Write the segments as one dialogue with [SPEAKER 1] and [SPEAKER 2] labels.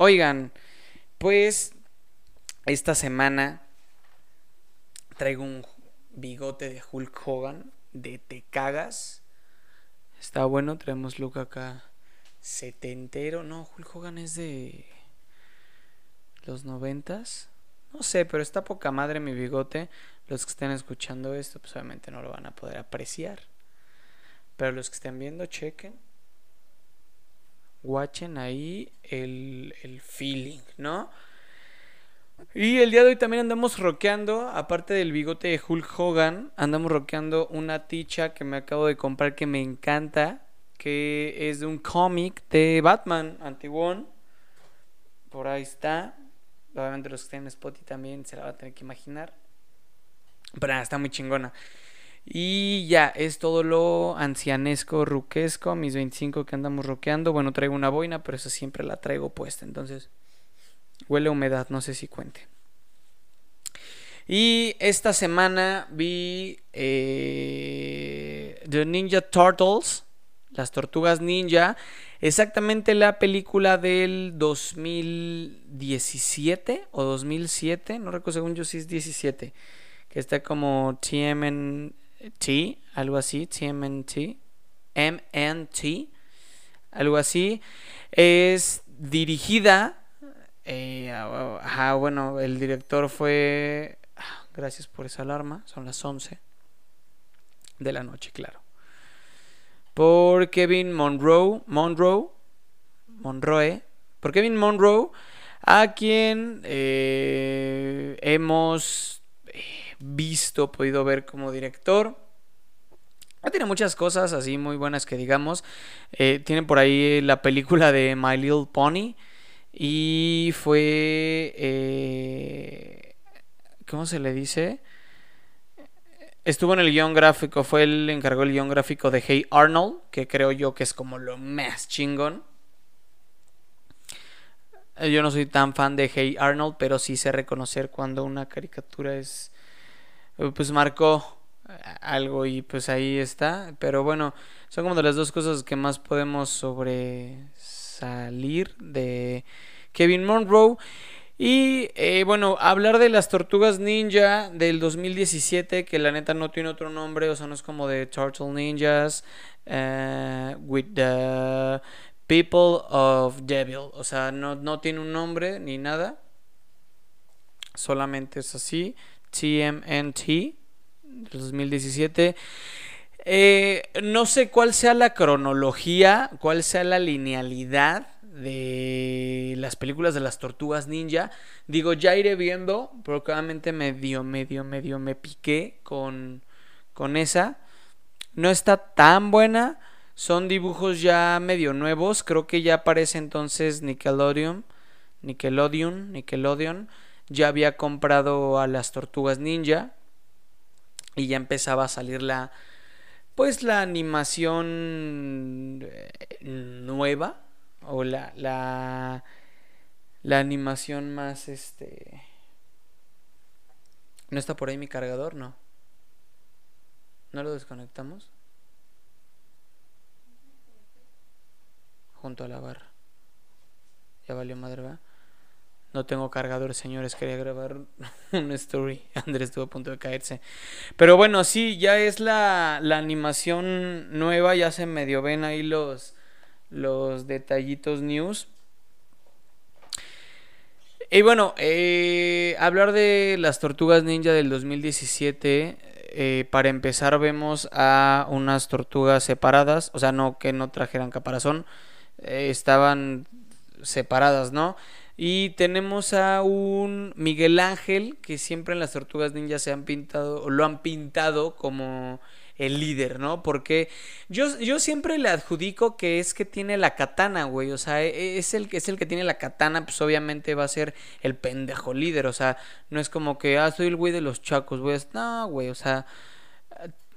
[SPEAKER 1] Oigan, pues esta semana traigo un bigote de Hulk Hogan de Te Cagas. Está bueno, traemos look acá setentero. No, Hulk Hogan es de los noventas. No sé, pero está poca madre mi bigote. Los que estén escuchando esto, pues obviamente no lo van a poder apreciar. Pero los que estén viendo, chequen. Watchen ahí el, el feeling, ¿no? Y el día de hoy también andamos rockeando, aparte del bigote de Hulk Hogan, andamos rockeando una ticha que me acabo de comprar que me encanta, que es de un cómic de Batman, Antiguón. Por ahí está. Obviamente los que estén en Spotify también se la van a tener que imaginar. Pero nada, está muy chingona. Y ya, es todo lo ancianesco, ruquesco, mis 25 que andamos roqueando. Bueno, traigo una boina, pero eso siempre la traigo puesta. Entonces, huele a humedad, no sé si cuente. Y esta semana vi eh, The Ninja Turtles, las tortugas ninja. Exactamente la película del 2017 o 2007, no recuerdo según yo si es 17, que está como TMN T, algo así, TMNT, MNT, algo así. Es dirigida, eh, bueno, el director fue, gracias por esa alarma, son las 11 de la noche, claro. Por Kevin Monroe, Monroe, Monroe, por Kevin Monroe, a quien eh, hemos visto, podido ver como director. tiene muchas cosas así muy buenas que digamos. Eh, tiene por ahí la película de My Little Pony. Y fue... Eh, ¿Cómo se le dice? Estuvo en el guion gráfico, fue el encargó el guion gráfico de Hey Arnold, que creo yo que es como lo más chingón. Yo no soy tan fan de Hey Arnold, pero sí sé reconocer cuando una caricatura es pues marcó algo y pues ahí está. Pero bueno, son como de las dos cosas que más podemos sobresalir de Kevin Monroe. Y eh, bueno, hablar de las tortugas ninja del 2017, que la neta no tiene otro nombre, o sea, no es como de Turtle Ninjas, with the People of Devil, o sea, no, no tiene un nombre ni nada, solamente es así, TMNT 2017. Eh, no sé cuál sea la cronología, cuál sea la linealidad de las películas de las tortugas ninja. Digo, ya iré viendo, probablemente medio, medio, medio me piqué con, con esa. No está tan buena. Son dibujos ya medio nuevos. Creo que ya aparece entonces Nickelodeon. Nickelodeon. Nickelodeon ya había comprado a las tortugas ninja y ya empezaba a salir la pues la animación eh, nueva o la la la animación más este no está por ahí mi cargador no. No lo desconectamos junto a la barra. Ya valió madre va no tengo cargador, señores. Quería grabar una story. Andrés estuvo a punto de caerse. Pero bueno, sí, ya es la, la animación nueva. Ya se medio ven ahí los, los detallitos news. Y bueno, eh, hablar de las tortugas ninja del 2017. Eh, para empezar, vemos a unas tortugas separadas. O sea, no que no trajeran caparazón. Eh, estaban separadas, ¿no? Y tenemos a un Miguel Ángel que siempre en las Tortugas Ninja se han pintado o lo han pintado como el líder, ¿no? Porque yo, yo siempre le adjudico que es que tiene la katana, güey. O sea, e, e, es el, es el que tiene la katana, pues obviamente va a ser el pendejo líder. O sea, no es como que, ah, soy el güey de los chacos, güey. No, güey, o sea,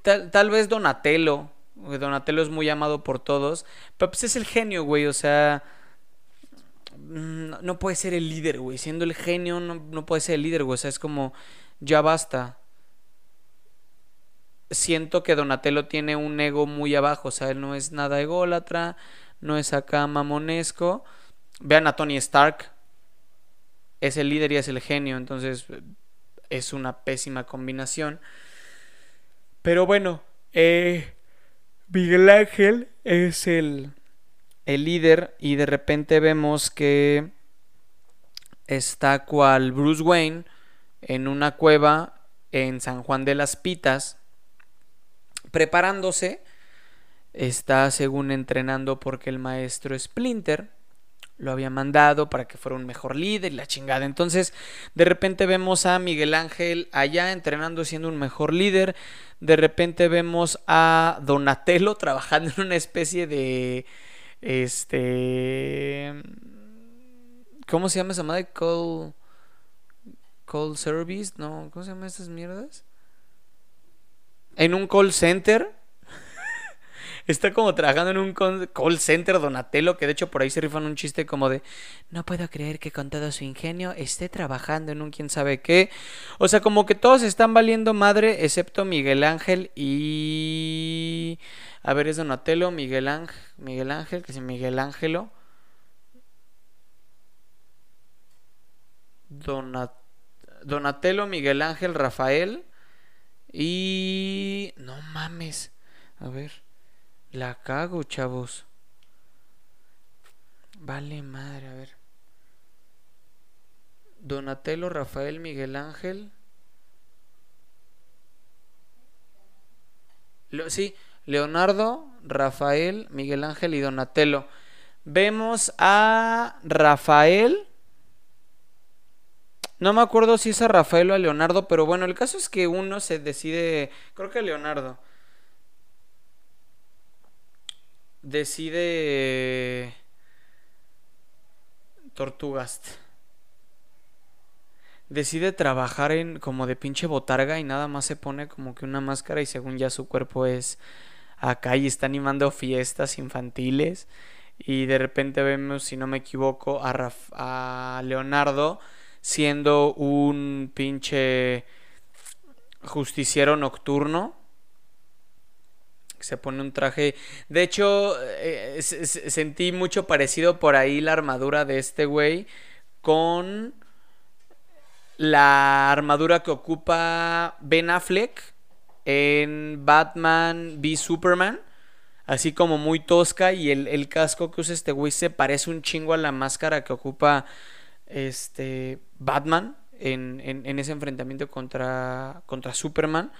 [SPEAKER 1] tal, tal vez Donatello. Donatello es muy amado por todos. Pero pues es el genio, güey. O sea no, puede ser el líder, güey. Siendo el genio, no, puede ser el líder, güey. O sea, es como, ya basta. Siento que Donatello tiene un ego muy abajo. O sea, él no es nada ególatra, no es acá mamonesco. Vean a Tony Stark. Es el líder y es el genio. Entonces es una pésima combinación. Pero bueno, eh, Miguel Ángel es el, el líder y de repente vemos que está cual Bruce Wayne en una cueva en San Juan de las Pitas preparándose. Está según entrenando porque el maestro Splinter lo había mandado para que fuera un mejor líder y la chingada. Entonces, de repente vemos a Miguel Ángel allá entrenando siendo un mejor líder. De repente vemos a Donatello trabajando en una especie de este ¿Cómo se llama esa madre? Call call service, no, ¿cómo se llaman estas mierdas? En un call center está como trabajando en un call center Donatello, que de hecho por ahí se rifan un chiste como de, no puedo creer que con todo su ingenio esté trabajando en un quién sabe qué. O sea, como que todos están valiendo madre, excepto Miguel Ángel y... A ver, es Donatello, Miguel Ángel, Miguel Ángel, que es Miguel Ángelo. Donatello, Miguel Ángel, Rafael. Y... No mames. A ver. La cago, chavos. Vale madre, a ver. Donatello, Rafael, Miguel Ángel. sí, Leonardo, Rafael, Miguel Ángel y Donatello. Vemos a Rafael. No me acuerdo si es a Rafael o a Leonardo, pero bueno, el caso es que uno se decide, creo que a Leonardo. Decide Tortugast. Decide trabajar en como de pinche botarga y nada más se pone como que una máscara y según ya su cuerpo es acá y está animando fiestas infantiles y de repente vemos, si no me equivoco, a, a Leonardo siendo un pinche justiciero nocturno se pone un traje. De hecho, eh, sentí mucho parecido por ahí la armadura de este güey con la armadura que ocupa Ben Affleck en Batman v Superman. Así como muy tosca y el, casco que usa este güey se parece un chingo a la máscara que ocupa este Batman en, en ese enfrentamiento contra, contra Superman.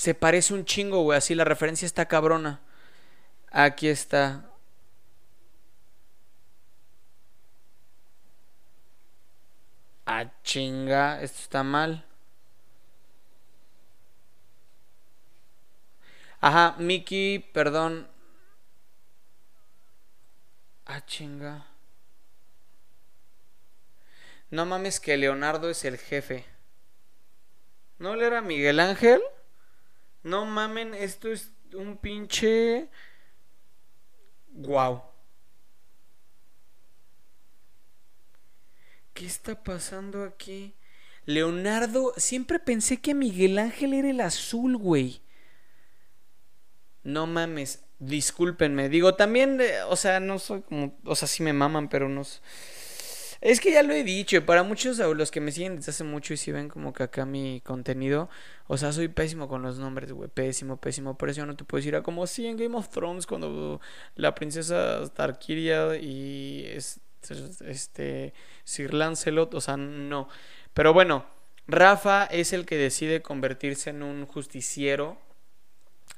[SPEAKER 1] Se parece un chingo, güey. Así la referencia está cabrona. Aquí está. Ah, chinga. Esto está mal. Ajá, Mickey, perdón. Ah, chinga. No mames que Leonardo es el jefe. ¿No le era Miguel Ángel? No mamen, esto es un pinche... Wow. ¿Qué está pasando aquí? Leonardo, siempre pensé que Miguel Ángel era el azul, güey. No mames, discúlpenme. Digo, también, o sea, no soy como, o sea, sí me maman, pero no... Es que ya lo he dicho, para muchos de los que me siguen desde hace mucho y si ven como que acá mi contenido, o sea, soy pésimo con los nombres, güey, pésimo, pésimo, por eso no te puedo decir, a como si en Game of Thrones cuando la princesa Tarkiria y este Sir Lancelot, o sea, no. Pero bueno, Rafa es el que decide convertirse en un justiciero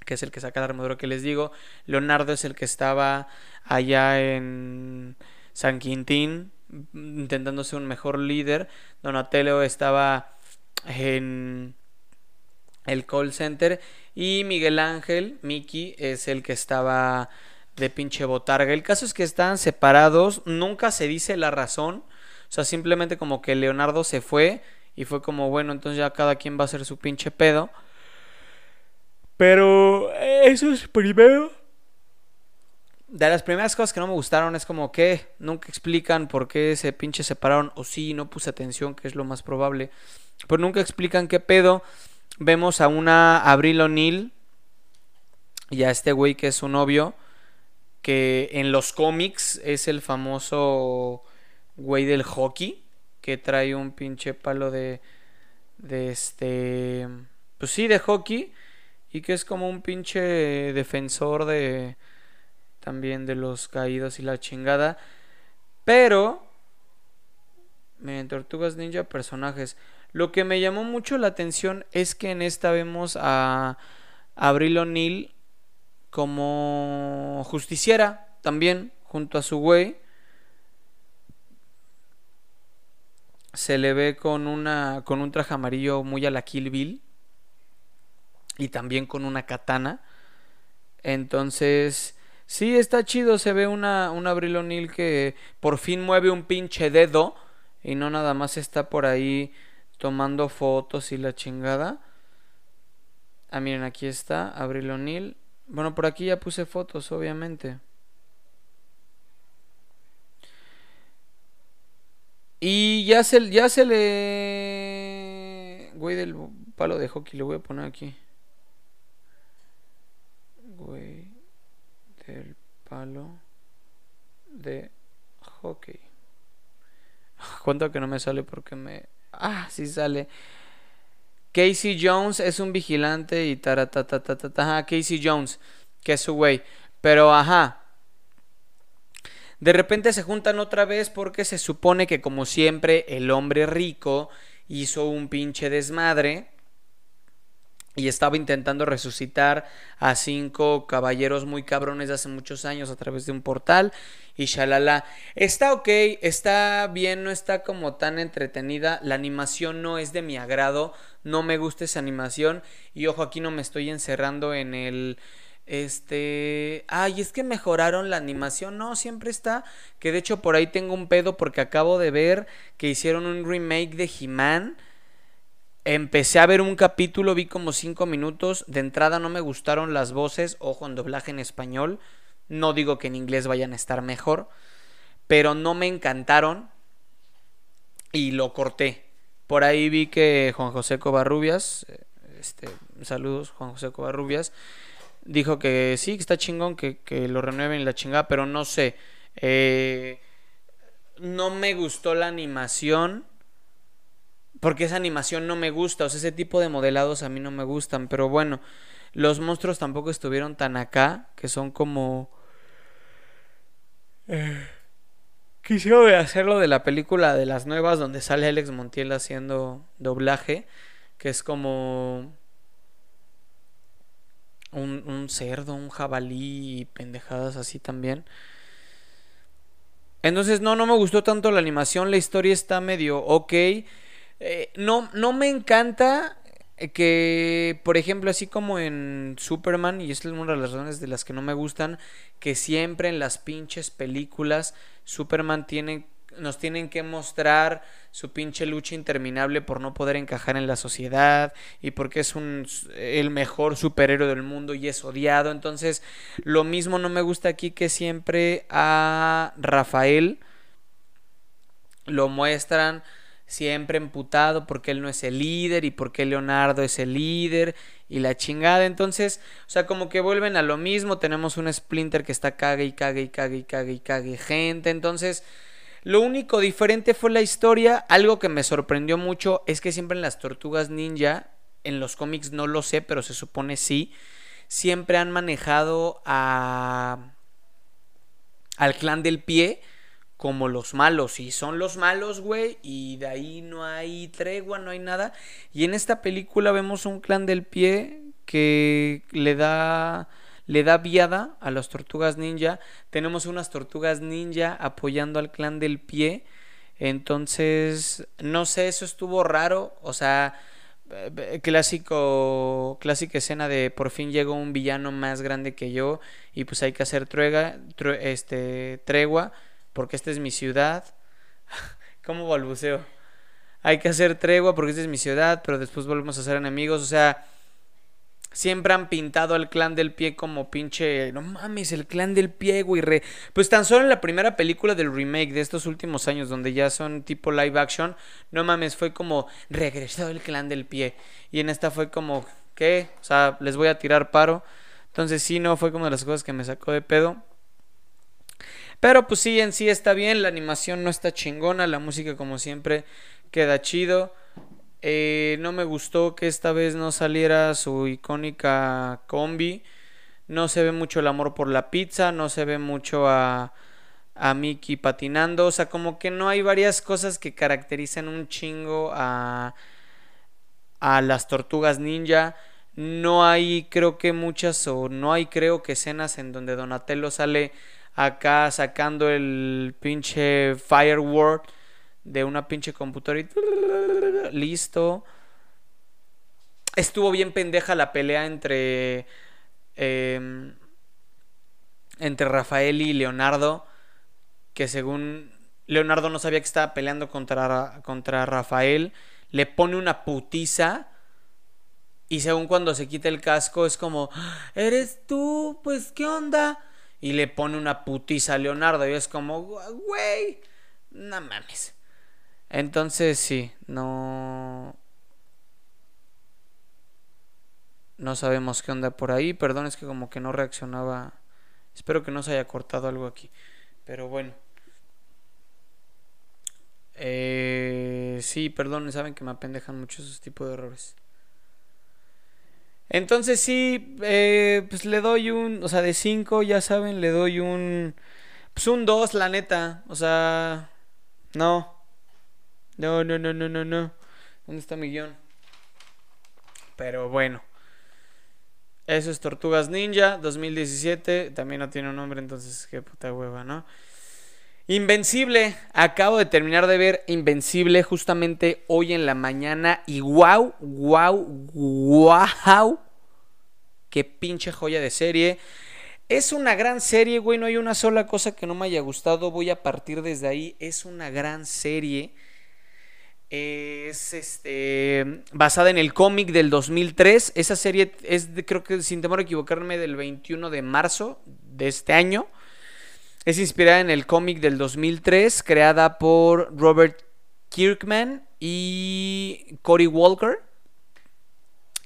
[SPEAKER 1] que es el que saca la armadura que les digo. Leonardo es el que estaba allá en San Quintín intentando ser un mejor líder. Donatello estaba en el call center y Miguel Ángel, Mickey, es el que estaba de pinche botarga. El caso es que están separados, nunca se dice la razón, o sea, simplemente como que Leonardo se fue y fue como, bueno, entonces ya cada quien va a hacer su pinche pedo. Pero eso es primero de las primeras cosas que no me gustaron es como que nunca explican por qué se pinche separaron o sí, no puse atención, que es lo más probable. Pero nunca explican qué pedo. Vemos a una Abril O'Neill y a este güey que es su novio. que en los cómics es el famoso güey del hockey, que trae un pinche palo de, de este, pues sí, de hockey, y que es como un pinche defensor de, también de los caídos y la chingada, pero, en Tortugas Ninja personajes, lo que me llamó mucho la atención es que en esta vemos a Abril O'Neill como justiciera también, junto a su güey. Se le ve con una con un traje amarillo muy a la Kill Bill y también con una katana. Entonces, sí está chido, se ve una un Abril O'Neill que por fin mueve un pinche dedo y no nada más está por ahí tomando fotos y la chingada. Ah, miren, aquí está Abril O'Neill bueno, por aquí ya puse fotos, obviamente. Y ya se, ya se le... Güey del palo de hockey, le voy a poner aquí. Güey del palo de hockey. Cuento que no me sale porque me... Ah, sí sale. Casey Jones es un vigilante y taratatatatata. Ajá, Casey Jones, que es su güey. Pero ajá. De repente se juntan otra vez porque se supone que como siempre el hombre rico hizo un pinche desmadre y estaba intentando resucitar a cinco caballeros muy cabrones de hace muchos años a través de un portal y shalala. Está ok, está bien, no está como tan entretenida. La animación no es de mi agrado, no me gusta esa animación. Y ojo, aquí no me estoy encerrando en el. Este. Ay, es que mejoraron la animación. No, siempre está. Que de hecho por ahí tengo un pedo porque acabo de ver que hicieron un remake de He-Man Empecé a ver un capítulo, vi como 5 minutos. De entrada no me gustaron las voces, ojo en doblaje en español. No digo que en inglés vayan a estar mejor, pero no me encantaron y lo corté. Por ahí vi que Juan José Covarrubias, este, saludos Juan José Covarrubias, dijo que sí, que está chingón, que, que lo renueven la chingada, pero no sé. Eh, no me gustó la animación porque esa animación no me gusta, o sea, ese tipo de modelados a mí no me gustan, pero bueno, los monstruos tampoco estuvieron tan acá, que son como... Eh, quisiera hacerlo de la película de las nuevas donde sale Alex Montiel haciendo doblaje, que es como... Un, un cerdo, un jabalí y pendejadas así también. Entonces, no, no me gustó tanto la animación, la historia está medio ok. Eh, no, no me encanta que, por ejemplo, así como en Superman, y es una de las razones de las que no me gustan, que siempre en las pinches películas Superman tiene, nos tienen que mostrar su pinche lucha interminable por no poder encajar en la sociedad y porque es un, el mejor superhéroe del mundo y es odiado. Entonces, lo mismo no me gusta aquí que siempre a Rafael lo muestran siempre emputado porque él no es el líder y porque Leonardo es el líder y la chingada. Entonces, o sea, como que vuelven a lo mismo. Tenemos un Splinter que está cague y cague y cague y cague y cague gente. Entonces, lo único diferente fue la historia. Algo que me sorprendió mucho es que siempre en las tortugas ninja, en los cómics no lo sé, pero se supone sí, siempre han manejado a al clan del pie como los malos. Y son los malos, güey. Y de ahí no hay tregua, no hay nada. Y en esta película vemos un clan del pie que le da le da viada a las tortugas ninja. Tenemos unas tortugas ninja apoyando al clan del pie. Entonces, no sé, eso estuvo raro. O sea, eh, clásico clásica escena de por fin llegó un villano más grande que yo y pues hay que hacer truega, este, tregua porque esta es mi ciudad. ¿Cómo balbuceo? Hay que hacer tregua porque esta es mi ciudad, pero después volvemos a ser enemigos. O sea, siempre han pintado al clan del pie como pinche. No mames, el clan del pie, güey. Pues tan solo en la primera película del remake de estos últimos años, donde ya son tipo live action, no mames, fue como regresó el clan del pie. Y en esta fue como, ¿qué? O sea, les voy a tirar paro. Entonces, sí, no, fue como de las cosas que me sacó de pedo. Pero pues sí, en sí está bien, la animación no está chingona, la música como siempre queda chido. Eh, no me gustó que esta vez no saliera su icónica combi. No se ve mucho el amor por la pizza, no se ve mucho a, a Mickey patinando. O sea, como que no hay varias cosas que caracterizan un chingo a, a las tortugas ninja. No hay, creo que muchas, o no hay, creo que escenas en donde Donatello sale acá sacando el pinche Fireword de una pinche computadora y listo. Estuvo bien pendeja la pelea entre em, entre Rafael y Leonardo, que según Leonardo no sabía que estaba peleando contra, contra Rafael, le pone una putiza y según cuando se quita el casco es como, ¿eres tú? Pues ¿qué onda? Y le pone una putiza a Leonardo y es como, güey, no mames. Entonces sí, no... No sabemos qué onda por ahí. Perdón, es que como que no reaccionaba. Espero que no se haya cortado algo aquí. Pero bueno. Eh, sí, perdón, saben que me apendejan mucho esos tipos de errores. Entonces sí, eh, pues le doy un, o sea, de 5, ya saben, le doy un, pues un 2, la neta. O sea, no. No, no, no, no, no, no. ¿Dónde está mi guion? Pero bueno. Eso es Tortugas Ninja 2017. También no tiene un nombre, entonces qué puta hueva, ¿no? Invencible. Acabo de terminar de ver Invencible justamente hoy en la mañana. Y wow, wow, wow. Qué pinche joya de serie. Es una gran serie, güey. No hay una sola cosa que no me haya gustado. Voy a partir desde ahí. Es una gran serie es este basada en el cómic del 2003. Esa serie es, creo que sin temor a equivocarme, del 21 de marzo de este año. Es inspirada en el cómic del 2003, creada por Robert Kirkman y Cory Walker.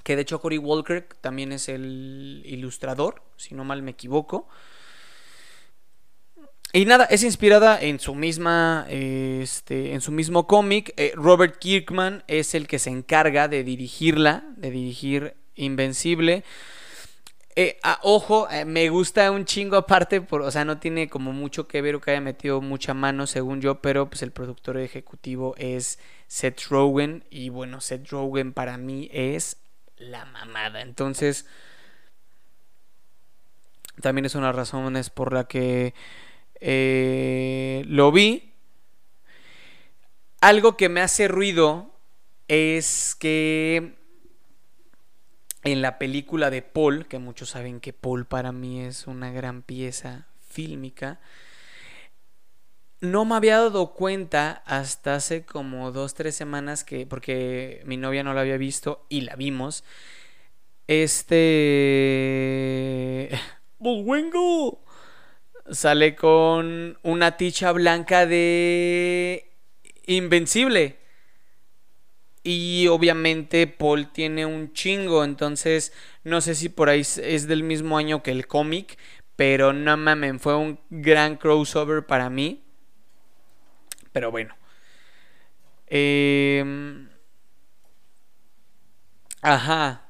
[SPEAKER 1] Que de hecho Cory Walker también es el ilustrador, si no mal me equivoco. Y nada, es inspirada en su misma, este, en su mismo cómic. Eh, Robert Kirkman es el que se encarga de dirigirla, de dirigir Invencible. Eh, ojo, eh, me gusta un chingo aparte, por, o sea, no tiene como mucho que ver o que haya metido mucha mano, según yo, pero pues el productor ejecutivo es Seth Rogen y bueno, Seth Rogen para mí es la mamada. Entonces, también es una de las razones por la que eh, lo vi. Algo que me hace ruido es que en la película de Paul, que muchos saben que Paul para mí es una gran pieza fílmica, no me había dado cuenta hasta hace como dos, tres semanas que, porque mi novia no la había visto y la vimos. Este... Bullwingle sale con una ticha blanca de Invencible. Y obviamente Paul tiene un chingo, entonces no sé si por ahí es del mismo año que el cómic, pero no mames, fue un gran crossover para mí. Pero bueno. Em, ajá.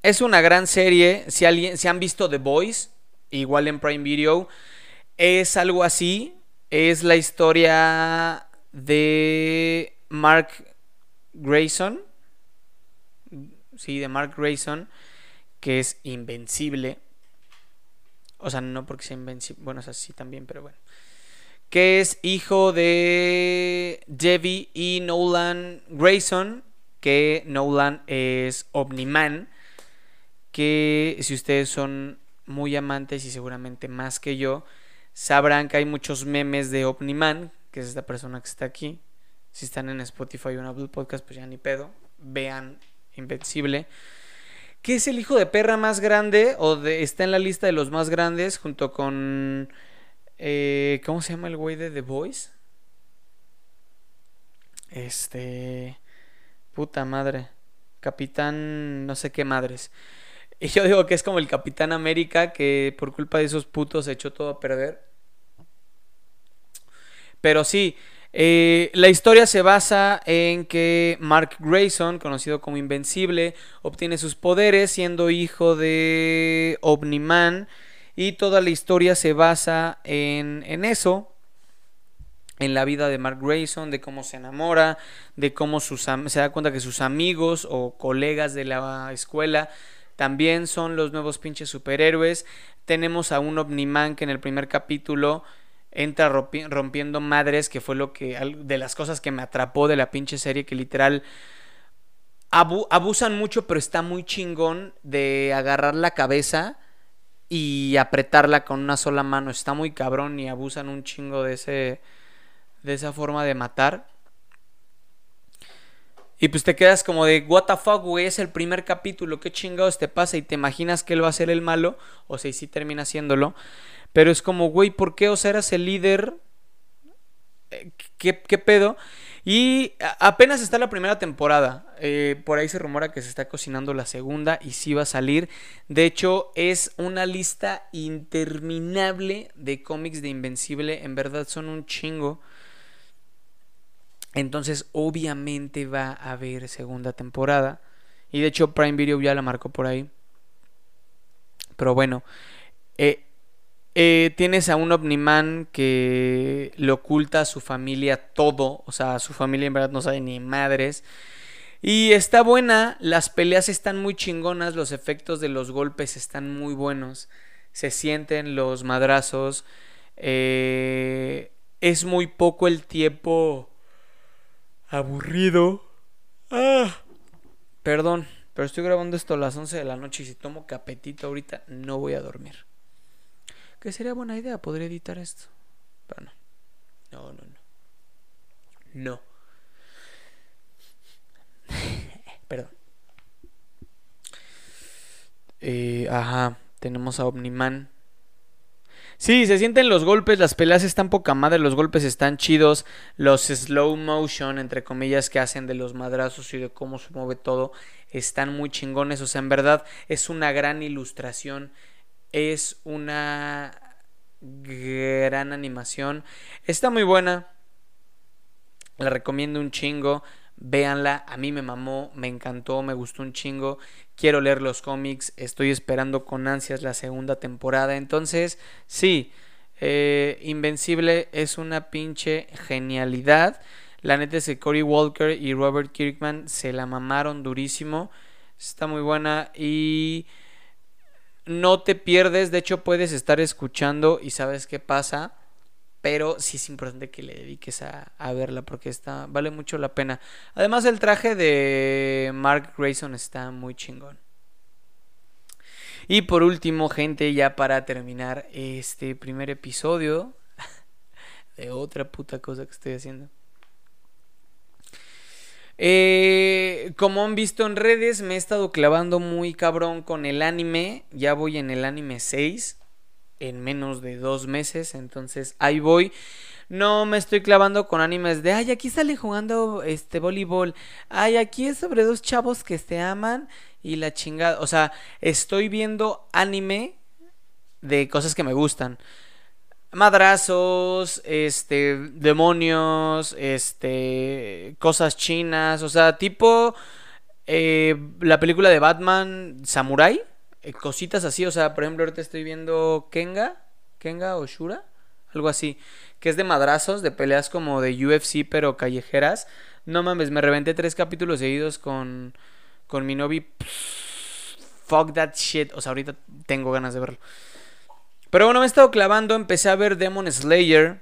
[SPEAKER 1] Es una gran serie. Si, alguien, si han visto The Boys, igual en Prime Video. Es algo así. Es la historia de Mark Grayson. Sí, de Mark Grayson. Que es invencible. O sea, no porque sea invencible. Bueno, es así también, pero bueno. Que es hijo de Debbie y Nolan Grayson. Que Nolan es Omniman. Que si ustedes son muy amantes y seguramente más que yo, sabrán que hay muchos memes de Omniman, que es esta persona que está aquí. Si están en Spotify o en Apple Podcast, pues ya ni pedo. Vean Invencible. Que es el hijo de perra más grande, o de, está en la lista de los más grandes, junto con. Eh, ¿Cómo se llama el güey de The Voice? Este. Puta madre. Capitán. No sé qué madres. Y yo digo que es como el Capitán América que por culpa de esos putos echó todo a perder. Pero sí, eh, la historia se basa en que Mark Grayson, conocido como Invencible, obtiene sus poderes siendo hijo de Omniman. Y toda la historia se basa en, en eso, en la vida de Mark Grayson, de cómo se enamora, de cómo sus, se da cuenta que sus amigos o colegas de la escuela también son los nuevos pinches superhéroes. Tenemos a un Omniman que en el primer capítulo entra rompiendo madres, que fue lo que de las cosas que me atrapó de la pinche serie que literal abusan mucho, pero está muy chingón de agarrar la cabeza y apretarla con una sola mano. Está muy cabrón y abusan un chingo de ese de esa forma de matar. Y pues te quedas como de, what the fuck, güey, es el primer capítulo, qué chingados te pasa y te imaginas que él va a ser el malo, o sea, y sí termina haciéndolo. Pero es como, güey, ¿por qué? O sea, eras el líder. Eh, ¿Qué, pedo? Y apenas está la primera temporada. Eh, por ahí se rumora que se está cocinando la segunda y sí va a salir. De hecho, es una lista interminable de cómics de Invencible. En verdad son un chingo. Entonces, obviamente va a haber segunda temporada. Y de hecho, Prime Video ya la marcó por ahí. Pero bueno, eh, eh, tienes a un Omniman que le oculta a su familia todo. O sea, su familia en verdad no sabe ni madres. Y está buena, las peleas están muy chingonas, los efectos de los golpes están muy buenos. Se sienten los madrazos. Eh, es muy poco el tiempo aburrido. Ah. Perdón, pero estoy grabando esto a las 11 de la noche y si tomo capetito ahorita no voy a dormir. Que sería buena idea, podría editar esto. Pero no. No, no, no. No. Perdón. Eh, ajá, tenemos a Omniman. Sí, se sienten los golpes, las peleas están poca madre, los golpes están chidos, los slow motion, entre comillas, que hacen de los madrazos y de cómo se mueve todo, están muy chingones, o sea, en verdad es una gran ilustración es una gran animación. Está muy buena. La recomiendo un chingo. Véanla, a mí me mamó, me encantó, me gustó un chingo. Quiero leer los cómics, estoy esperando con ansias la segunda temporada. Entonces, sí, eh, Invencible es una pinche genialidad. La neta es que Cory Walker y Robert Kirkman se la mamaron durísimo. Está muy buena y no te pierdes, de hecho puedes estar escuchando y sabes qué pasa, pero sí es importante que le dediques a, verla porque vale mucho la pena. Además el traje de Mark Grayson está muy chingón. Y por último, gente, ya para terminar este primer episodio de otra puta cosa que estoy haciendo. Eh, como han visto en redes, me he estado clavando muy cabrón con el anime. Ya voy en el anime 6 en menos de dos meses. Entonces ahí voy. No me estoy clavando con animes de, ay, aquí sale jugando este voleibol. Ay, aquí es sobre dos chavos que se aman y la chingada. O sea, estoy viendo anime de cosas que me gustan madrazos, este, demonios, este, cosas chinas, o sea, tipo eh, la película de Batman Samurai, eh, cositas así, o sea, por ejemplo, ahorita estoy viendo Kenga, Kenga o Shura, algo así, que es de madrazos, de peleas como de UFC, pero callejeras. No mames, me reventé tres capítulos seguidos con, con mi novia. Fuck that shit, o sea, ahorita tengo ganas de verlo. Pero bueno, me he estado clavando, empecé a ver Demon Slayer.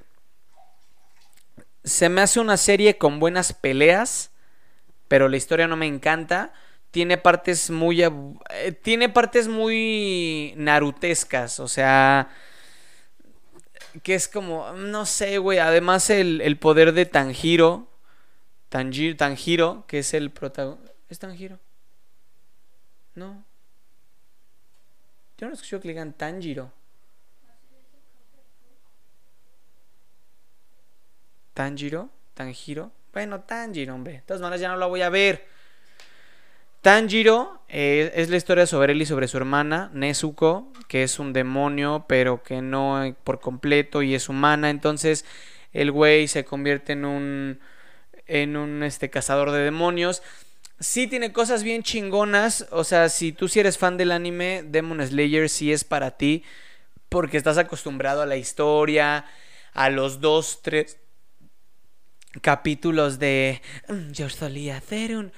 [SPEAKER 1] Se me hace una serie con buenas peleas, pero la historia no me encanta. Tiene partes muy... Eh, tiene partes muy narutescas, o sea... Que es como... No sé, güey. Además el, poder de Tanjiro. Tanjiro, Tanjiro, que es el protagonista... ¿Es Tanjiro? No. Yo no escucho que le digan Tanjiro. Tanjiro, Tanjiro. Bueno, Tanjiro, hombre. De todas maneras ya no la voy a ver. Tanjiro eh, es la historia sobre él y sobre su hermana, Nezuko, que es un demonio, pero que no por completo y es humana. Entonces, el güey se convierte en un en un este cazador de demonios. Sí tiene cosas bien chingonas, o sea, si tú si eres fan del anime, Demon Slayer sí es para ti porque estás acostumbrado a la historia, a los dos, tres capítulos de mm, yo solía hacer un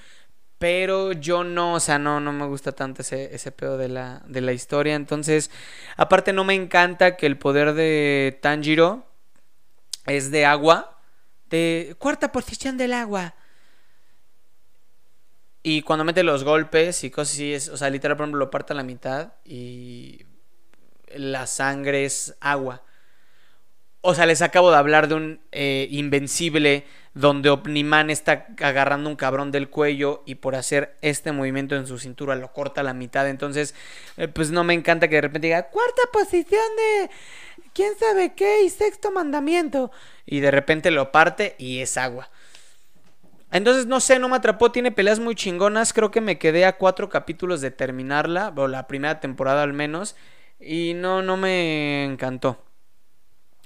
[SPEAKER 1] pero yo no, o sea, no, no me gusta tanto ese, ese pedo de la, de la historia. Entonces, aparte no me encanta que el poder de Tanjiro es de agua. De cuarta posición del agua. Y cuando mete los golpes y cosas así, es, o sea, literal, por ejemplo, lo parte a la mitad y la sangre es agua. O sea, les acabo de hablar de un eh, invencible donde Omniman está agarrando un cabrón del cuello y por hacer este movimiento en su cintura lo corta a la mitad. Entonces, eh, pues no me encanta que de repente diga cuarta posición de quién sabe qué y sexto mandamiento. Y de repente lo parte y es agua. Entonces, no sé, no me atrapó, tiene peleas muy chingonas. Creo que me quedé a cuatro capítulos de terminarla, o la primera temporada al menos. Y no, no me encantó.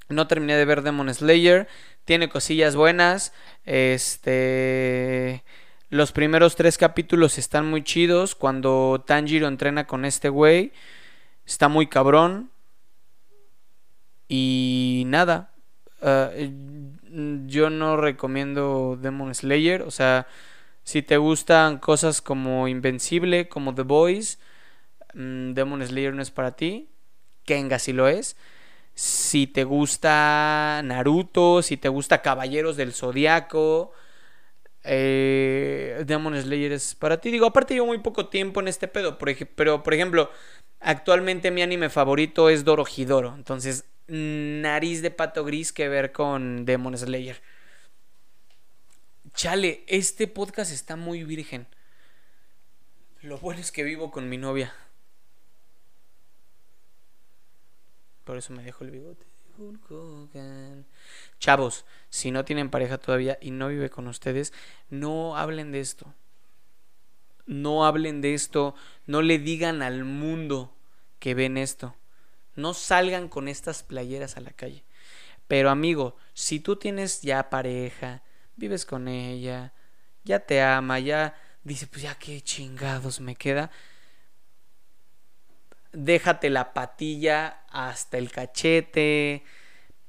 [SPEAKER 1] No terminé de ver Demon Slayer. Tiene cosillas buenas. Este. Los primeros tres capítulos están muy chidos. Cuando Tanjiro entrena con este güey. Está muy cabrón. Y nada. Ah, yo no recomiendo Demon Slayer. O sea, si te gustan cosas como Invencible, como The Boys, mm, Demon Slayer no es para ti. Kenga sí lo es si te gusta Naruto, si te gusta Caballeros del Zodiaco, eh, Demon Slayer es para ti. Digo, aparte llevo muy poco tiempo en este pedo, pero por ejemplo, actualmente mi anime favorito es Dorohedoro, entonces nariz de pato gris que ver con Demon Slayer. Chale, este podcast está muy virgen. Lo bueno es que vivo con mi novia. Por eso me dejo el bigote. Chavos, si no tienen pareja todavía y no vive con ustedes, no hablen de esto. No hablen de esto. No le digan al mundo que ven esto. No salgan con estas playeras a la calle. Pero amigo, si tú tienes ya pareja, vives con ella, ya te ama, ya dice, pues ya qué chingados me queda déjate la patilla hasta el cachete,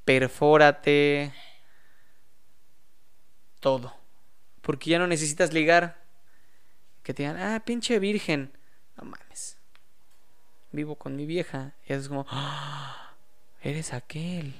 [SPEAKER 1] perfórate, todo. Porque ya no necesitas ligar. Que te digan, ah, pinche virgen. No mames. Vivo con mi vieja. Es como, ah, eres aquel.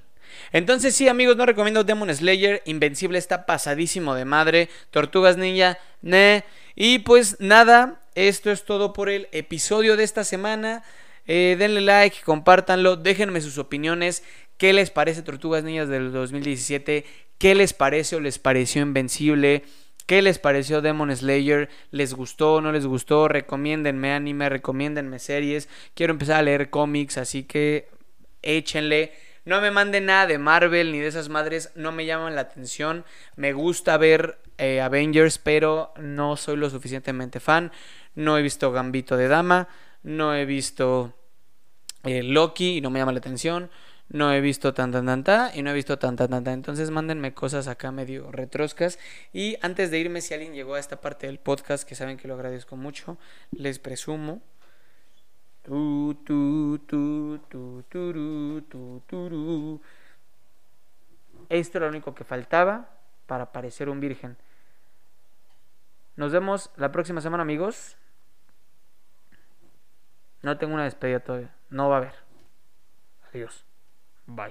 [SPEAKER 1] Entonces sí, amigos, no recomiendo Demon Slayer. Invencible está pasadísimo de madre. Tortugas Ninja, ne. Y pues nada, esto es todo por el episodio de esta semana. Eh, denle like, compártanlo, déjenme sus opiniones. ¿Qué les parece Tortugas Niñas del 2017? ¿Qué les parece o les pareció Invencible? ¿Qué les pareció Demon Slayer? ¿Les gustó no les gustó? Recomiéndenme anime, recomiéndenme series. Quiero empezar a leer cómics, así que échenle. No me manden nada de Marvel ni de esas madres, no me llaman la atención. Me gusta ver eh, Avengers, pero no soy lo suficientemente fan. No he visto Gambito de Dama no he visto eh, Loki y no me llama la atención, no he visto tan tan tan tan y no he visto tan tan tan tan. Entonces mándenme cosas acá medio retroscas. Y antes de irme, si alguien llegó a esta parte del podcast, que saben que lo agradezco mucho, les presumo. Esto era lo único que faltaba para parecer un virgen. Nos vemos la próxima semana, amigos. No tengo una despedida todavía. No va a haber. Adiós. Bye.